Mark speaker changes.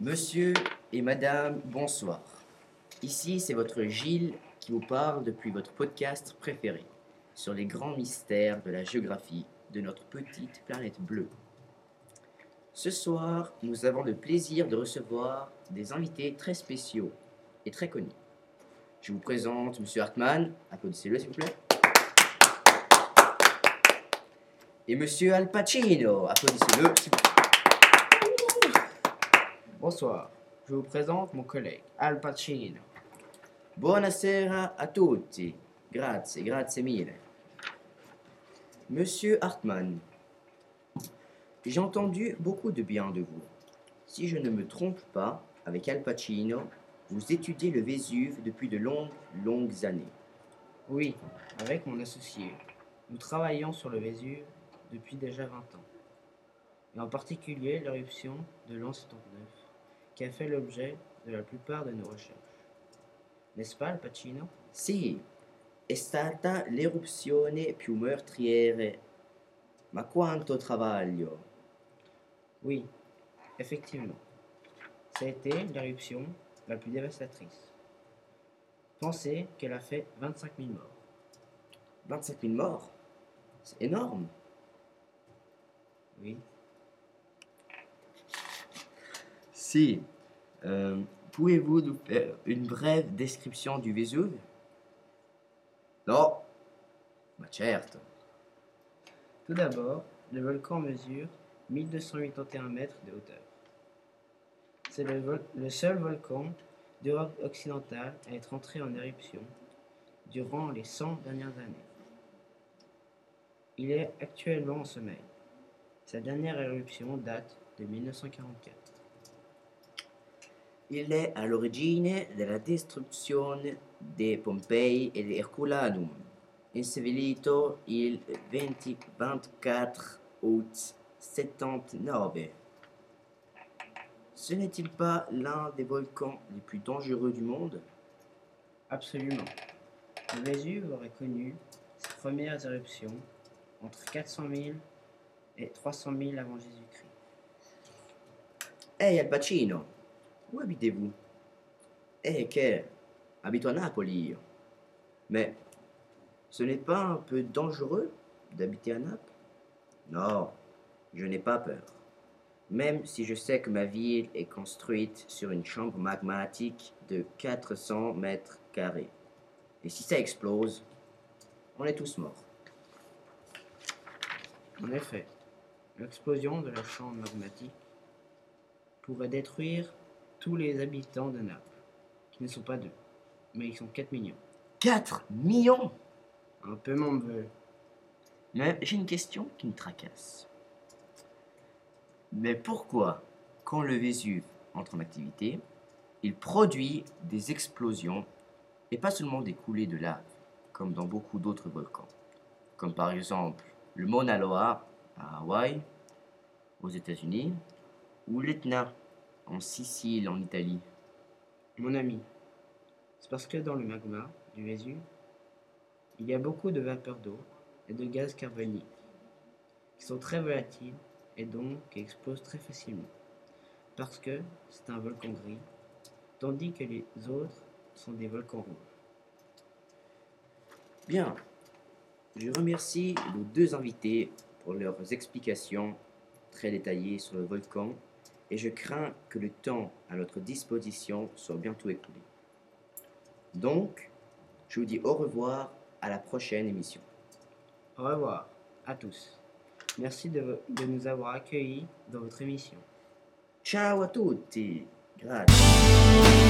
Speaker 1: Monsieur et Madame, bonsoir. Ici, c'est votre Gilles qui vous parle depuis votre podcast préféré sur les grands mystères de la géographie de notre petite planète bleue. Ce soir, nous avons le plaisir de recevoir des invités très spéciaux et très connus. Je vous présente Monsieur Hartmann, applaudissez-le s'il vous plaît. Et Monsieur Al Pacino, applaudissez-le s'il vous plaît.
Speaker 2: Bonsoir, je vous présente mon collègue Al Pacino.
Speaker 1: Buonasera a tutti. Grazie, grazie mille. Monsieur Hartmann, j'ai entendu beaucoup de bien de vous. Si je ne me trompe pas, avec Al Pacino, vous étudiez le Vésuve depuis de longues, longues années.
Speaker 2: Oui, avec mon associé, nous travaillons sur le Vésuve depuis déjà 20 ans, et en particulier l'éruption de l'an 79, qui a fait l'objet de la plupart de nos recherches. N'est-ce pas, Al Pacino?
Speaker 1: Sì, è stata l'eruzione più meurtriere. Ma quanto travaglio!
Speaker 2: Oui, effectivement. Ça a été l'éruption la plus dévastatrice. Pensez qu'elle a fait 25 000 morts.
Speaker 1: 25 000 morts? C'est énorme
Speaker 2: Oui.
Speaker 1: Si. Euh, Pouvez-vous nous faire une brève description du Vésuve? No, ma certo.
Speaker 2: Tout d'abord, le volcan mesure 1281 mètres de hauteur. C'est le, le seul volcan d'Europe occidentale à être entré en éruption durant les 100 dernières années. Il est actuellement en sommeil. Sa dernière éruption date de 1944.
Speaker 1: Il est à l'origine della distruzione di Pompei e di Herculanum, insevilito il 20 24 août 79. Ce n'est-il pas l'un des volcans les plus dangereux du monde?
Speaker 2: Absolument. Le Vésuve aurait connu ses premières éruptions entre 400 000 et 300 000 avant Jésus-Christ.
Speaker 1: Ehi Al Pacino, où habitez-vous? Eh che Habito à Napoli io. Mais ce n'est pas un peu dangereux d'habiter à Naples? Non, je n'ai pas peur. Même si je sais que ma ville est construite sur une chambre magmatique de 400 mètres carrés. Et si ça explose, on est tous morts.
Speaker 2: En effet, l'explosion de la chambre magmatique pourrait détruire tous les habitants de Naples, qui ne sont pas deux, mais ils sont 4 millions.
Speaker 1: 4 millions
Speaker 2: Un peu mon neveu.
Speaker 1: Mais j'ai une question qui me tracasse. Mais pourquoi, quand le Vésuve entre en activité, il produit des explosions et pas seulement des coulées de lave, comme dans beaucoup d'autres volcans, comme par exemple le Mauna Loa à Hawaï, aux États-Unis, ou l'Etna? En Sicile, en Italie.
Speaker 2: Mon ami, c'est parce que dans le magma du Vésuve, il y a beaucoup de vapeur d'eau et de gaz carbonique qui sont très volatiles et donc qui explosent très facilement. Parce que c'est un volcan gris, tandis que les autres sont des volcans rouges.
Speaker 1: Bien, je remercie nos deux invités pour leurs explications très détaillées sur le volcan et je crains que le temps à notre disposition soit bientôt écoulé. Donc, je vous dis au revoir à la prochaine émission.
Speaker 2: Au revoir à tous. Merci de, de nous avoir accueillis dans votre émission.
Speaker 1: Ciao a tutti, grazie.